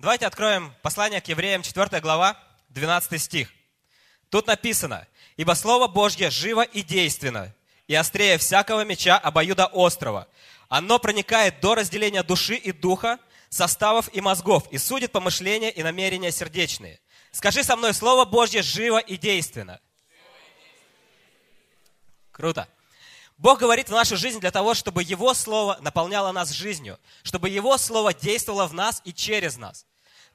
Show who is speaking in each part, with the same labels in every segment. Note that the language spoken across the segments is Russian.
Speaker 1: Давайте откроем послание к евреям, 4 глава, 12 стих. Тут написано, «Ибо Слово Божье живо и действенно, и острее всякого меча обоюда острова. Оно проникает до разделения души и духа, составов и мозгов, и судит помышления и намерения сердечные». Скажи со мной, Слово Божье живо и действенно. Круто. Бог говорит в нашу жизнь для того, чтобы Его Слово наполняло нас жизнью, чтобы Его Слово действовало в нас и через нас.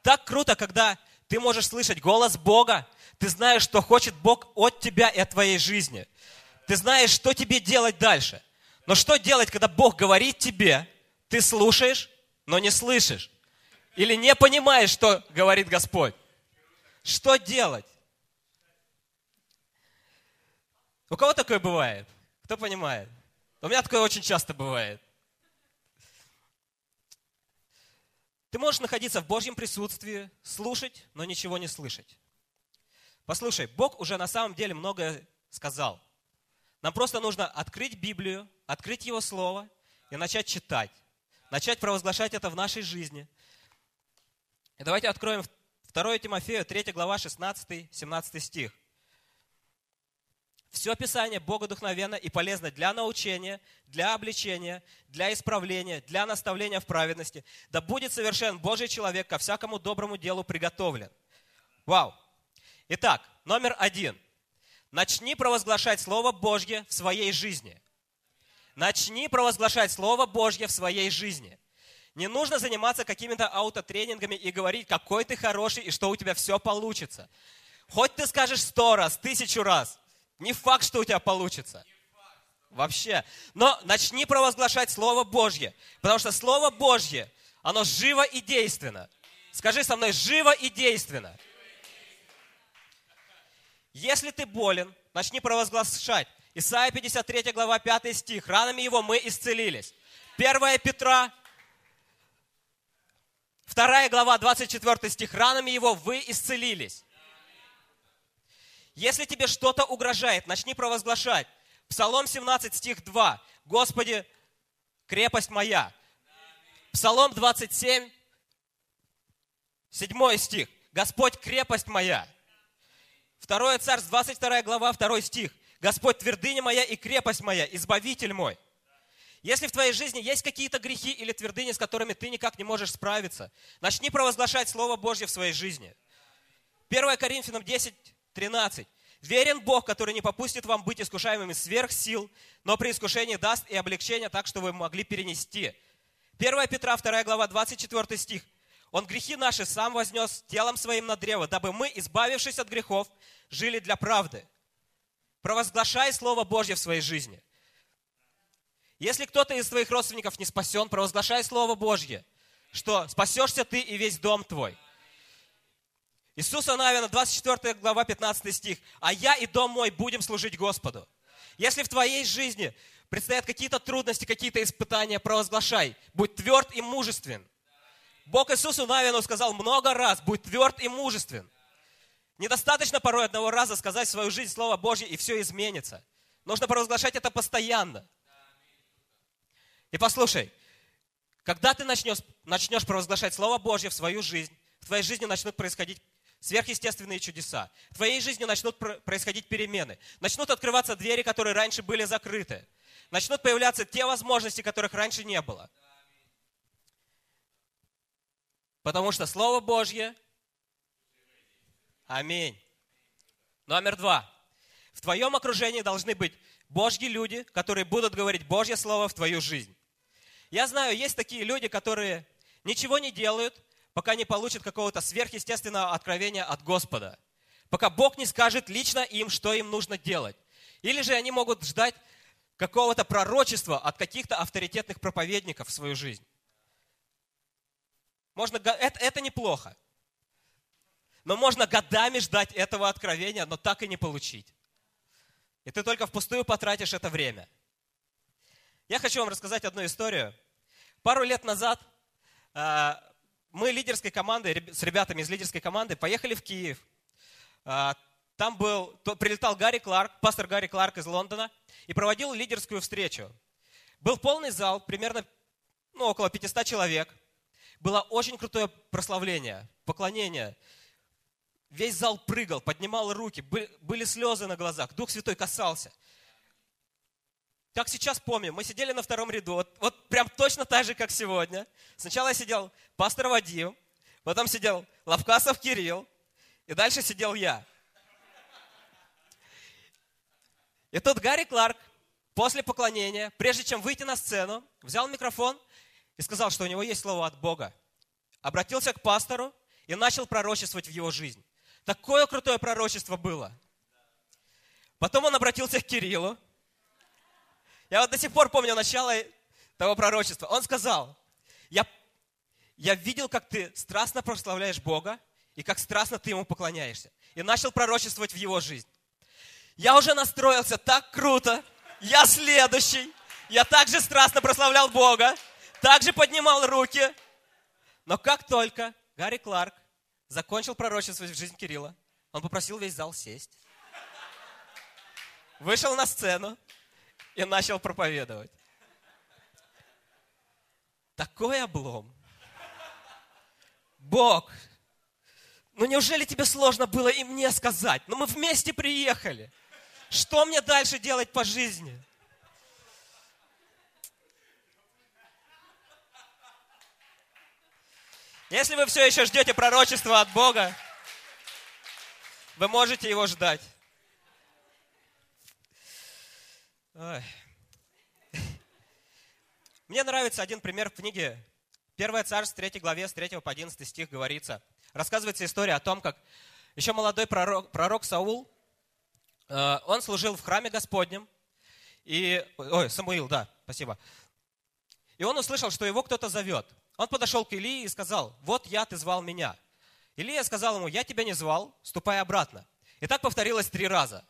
Speaker 1: Так круто, когда ты можешь слышать голос Бога, ты знаешь, что хочет Бог от тебя и от твоей жизни. Ты знаешь, что тебе делать дальше. Но что делать, когда Бог говорит тебе, ты слушаешь, но не слышишь? Или не понимаешь, что говорит Господь? Что делать? У кого такое бывает? Кто понимает? У меня такое очень часто бывает. Ты можешь находиться в Божьем присутствии, слушать, но ничего не слышать. Послушай, Бог уже на самом деле многое сказал. Нам просто нужно открыть Библию, открыть Его Слово и начать читать. Начать провозглашать это в нашей жизни. И давайте откроем 2 Тимофею, 3 глава, 16-17 стих. Все Писание богодухновенно и полезно для научения, для обличения, для исправления, для наставления в праведности. Да будет совершен Божий человек ко всякому доброму делу приготовлен. Вау! Итак, номер один. Начни провозглашать Слово Божье в своей жизни. Начни провозглашать Слово Божье в своей жизни. Не нужно заниматься какими-то аутотренингами и говорить, какой ты хороший и что у тебя все получится. Хоть ты скажешь сто раз, тысячу раз – не факт, что у тебя получится. Вообще. Но начни провозглашать Слово Божье. Потому что Слово Божье, оно живо и действенно. Скажи со мной, живо и действенно. Если ты болен, начни провозглашать. Исайя 53 глава 5 стих. Ранами его мы исцелились. 1 Петра, 2 глава 24 стих. Ранами его вы исцелились. Если тебе что-то угрожает, начни провозглашать. Псалом 17, стих 2. Господи, крепость моя. Псалом 27, 7 стих. Господь, крепость моя. Второе царство, 22 глава, 2 стих. Господь, твердыня моя и крепость моя, избавитель мой. Если в твоей жизни есть какие-то грехи или твердыни, с которыми ты никак не можешь справиться, начни провозглашать Слово Божье в своей жизни. 1 Коринфянам 10, 13. Верен Бог, который не попустит вам быть искушаемыми сверх сил, но при искушении даст и облегчение так, что вы могли перенести. 1 Петра, 2 глава, 24 стих. Он грехи наши сам вознес телом своим на древо, дабы мы, избавившись от грехов, жили для правды. Провозглашай Слово Божье в своей жизни. Если кто-то из твоих родственников не спасен, провозглашай Слово Божье, что спасешься ты и весь дом твой. Иисуса Навина, 24 глава, 15 стих. «А я и дом мой будем служить Господу». Если в твоей жизни предстоят какие-то трудности, какие-то испытания, провозглашай. Будь тверд и мужествен. Бог Иисусу Навину сказал много раз, будь тверд и мужествен. Недостаточно порой одного раза сказать в свою жизнь Слово Божье, и все изменится. Нужно провозглашать это постоянно. И послушай, когда ты начнешь, начнешь провозглашать Слово Божье в свою жизнь, в твоей жизни начнут происходить сверхъестественные чудеса. В твоей жизни начнут происходить перемены. Начнут открываться двери, которые раньше были закрыты. Начнут появляться те возможности, которых раньше не было. Потому что Слово Божье... Аминь. Номер два. В твоем окружении должны быть Божьи люди, которые будут говорить Божье Слово в твою жизнь. Я знаю, есть такие люди, которые ничего не делают, пока не получат какого-то сверхъестественного откровения от Господа. Пока Бог не скажет лично им, что им нужно делать. Или же они могут ждать какого-то пророчества от каких-то авторитетных проповедников в свою жизнь. Можно, это, это неплохо. Но можно годами ждать этого откровения, но так и не получить. И ты только впустую потратишь это время. Я хочу вам рассказать одну историю. Пару лет назад а, мы лидерской командой, с ребятами из лидерской команды поехали в Киев. А, там был, прилетал Гарри Кларк, пастор Гарри Кларк из Лондона, и проводил лидерскую встречу. Был полный зал, примерно ну, около 500 человек. было очень крутое прославление, поклонение. Весь зал прыгал, поднимал руки, были слезы на глазах, Дух Святой касался. Как сейчас помню, мы сидели на втором ряду, вот, вот прям точно так же, как сегодня. Сначала сидел пастор Вадим, потом сидел Лавкасов Кирилл, и дальше сидел я. И тут Гарри Кларк после поклонения, прежде чем выйти на сцену, взял микрофон и сказал, что у него есть слово от Бога. Обратился к пастору и начал пророчествовать в его жизнь. Такое крутое пророчество было. Потом он обратился к Кириллу. Я вот до сих пор помню начало того пророчества. Он сказал, я, я видел, как ты страстно прославляешь Бога и как страстно ты Ему поклоняешься. И начал пророчествовать в его жизнь. Я уже настроился так круто. Я следующий. Я также страстно прославлял Бога. Также поднимал руки. Но как только Гарри Кларк закончил пророчествовать в жизнь Кирилла, он попросил весь зал сесть. Вышел на сцену и начал проповедовать. Такой облом. Бог, ну неужели тебе сложно было и мне сказать? Ну мы вместе приехали. Что мне дальше делать по жизни? Если вы все еще ждете пророчества от Бога, вы можете его ждать. Мне нравится один пример в книге Первое царство, 3 главе, с 3 по 11 стих говорится. Рассказывается история о том, как еще молодой пророк, пророк Саул Э, он служил в храме Господнем, и, ой, Самуил, да, спасибо. И он услышал, что его кто-то зовет. Он подошел к Илии и сказал, вот я, ты звал меня. Илия сказал ему, я тебя не звал, ступай обратно. И так повторилось три раза.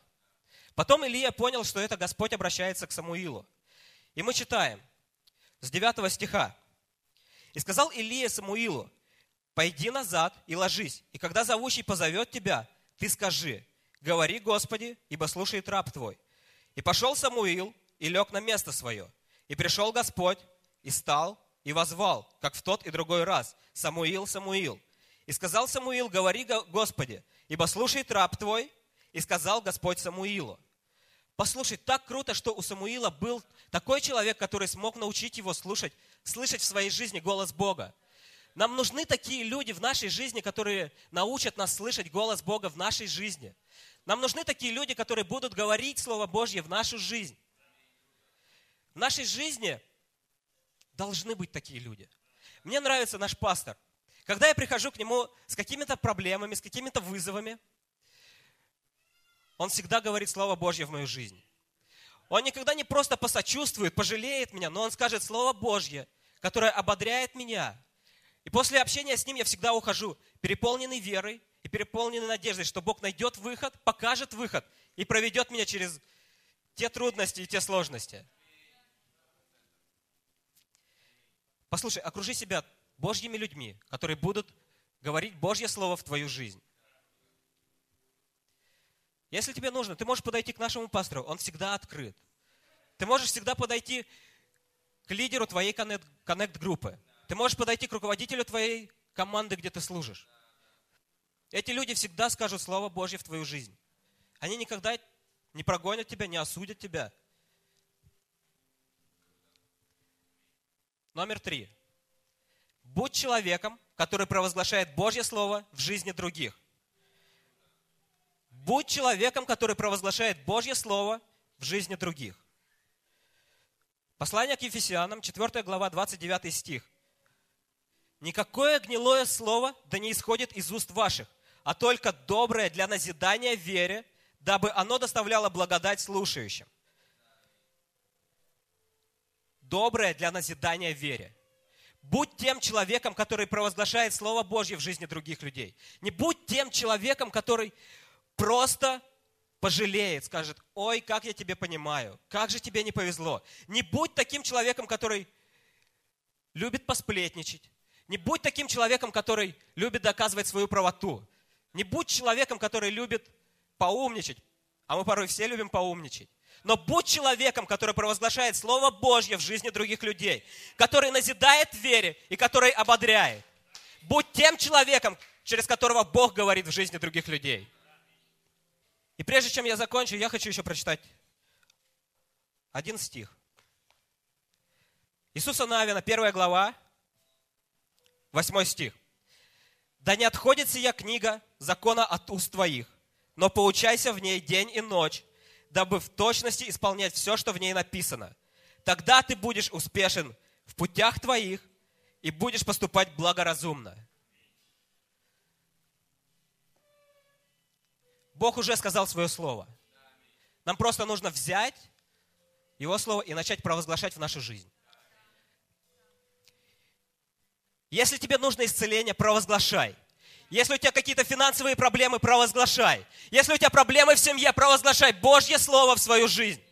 Speaker 1: Потом Илия понял, что это Господь обращается к Самуилу. И мы читаем с 9 стиха. «И сказал Илия Самуилу, пойди назад и ложись, и когда зовущий позовет тебя, ты скажи, говори, Господи, ибо слушает раб Твой. И пошел Самуил и лег на место свое. И пришел Господь, и стал, и возвал, как в тот и другой раз, Самуил, Самуил. И сказал Самуил, говори, Господи, ибо слушает раб Твой. И сказал Господь Самуилу. Послушай, так круто, что у Самуила был такой человек, который смог научить его слушать, слышать в своей жизни голос Бога. Нам нужны такие люди в нашей жизни, которые научат нас слышать голос Бога в нашей жизни – нам нужны такие люди, которые будут говорить Слово Божье в нашу жизнь. В нашей жизни должны быть такие люди. Мне нравится наш пастор. Когда я прихожу к нему с какими-то проблемами, с какими-то вызовами, он всегда говорит Слово Божье в мою жизнь. Он никогда не просто посочувствует, пожалеет меня, но он скажет Слово Божье, которое ободряет меня. И после общения с ним я всегда ухожу переполненный верой, и переполнены надеждой, что Бог найдет выход, покажет выход и проведет меня через те трудности и те сложности. Послушай, окружи себя Божьими людьми, которые будут говорить Божье Слово в твою жизнь. Если тебе нужно, ты можешь подойти к нашему пастору, он всегда открыт. Ты можешь всегда подойти к лидеру твоей коннект-группы. Ты можешь подойти к руководителю твоей команды, где ты служишь. Эти люди всегда скажут Слово Божье в твою жизнь. Они никогда не прогонят тебя, не осудят тебя. Номер три. Будь человеком, который провозглашает Божье Слово в жизни других. Будь человеком, который провозглашает Божье Слово в жизни других. Послание к Ефесянам, 4 глава, 29 стих. «Никакое гнилое слово да не исходит из уст ваших, а только доброе для назидания вере, дабы оно доставляло благодать слушающим. Доброе для назидания вере. Будь тем человеком, который провозглашает Слово Божье в жизни других людей. Не будь тем человеком, который просто пожалеет, скажет, ой, как я тебе понимаю, как же тебе не повезло. Не будь таким человеком, который любит посплетничать. Не будь таким человеком, который любит доказывать свою правоту. Не будь человеком, который любит поумничать, а мы порой все любим поумничать. Но будь человеком, который провозглашает Слово Божье в жизни других людей, который назидает вере и который ободряет. Будь тем человеком, через которого Бог говорит в жизни других людей. И прежде чем я закончу, я хочу еще прочитать один стих. Иисуса Навина, первая глава, восьмой стих. «Да не отходит сия книга закона от уст твоих, но поучайся в ней день и ночь, дабы в точности исполнять все, что в ней написано. Тогда ты будешь успешен в путях твоих и будешь поступать благоразумно. Бог уже сказал свое слово. Нам просто нужно взять Его слово и начать провозглашать в нашу жизнь. Если тебе нужно исцеление, провозглашай. Если у тебя какие-то финансовые проблемы, провозглашай. Если у тебя проблемы в семье, провозглашай Божье Слово в свою жизнь.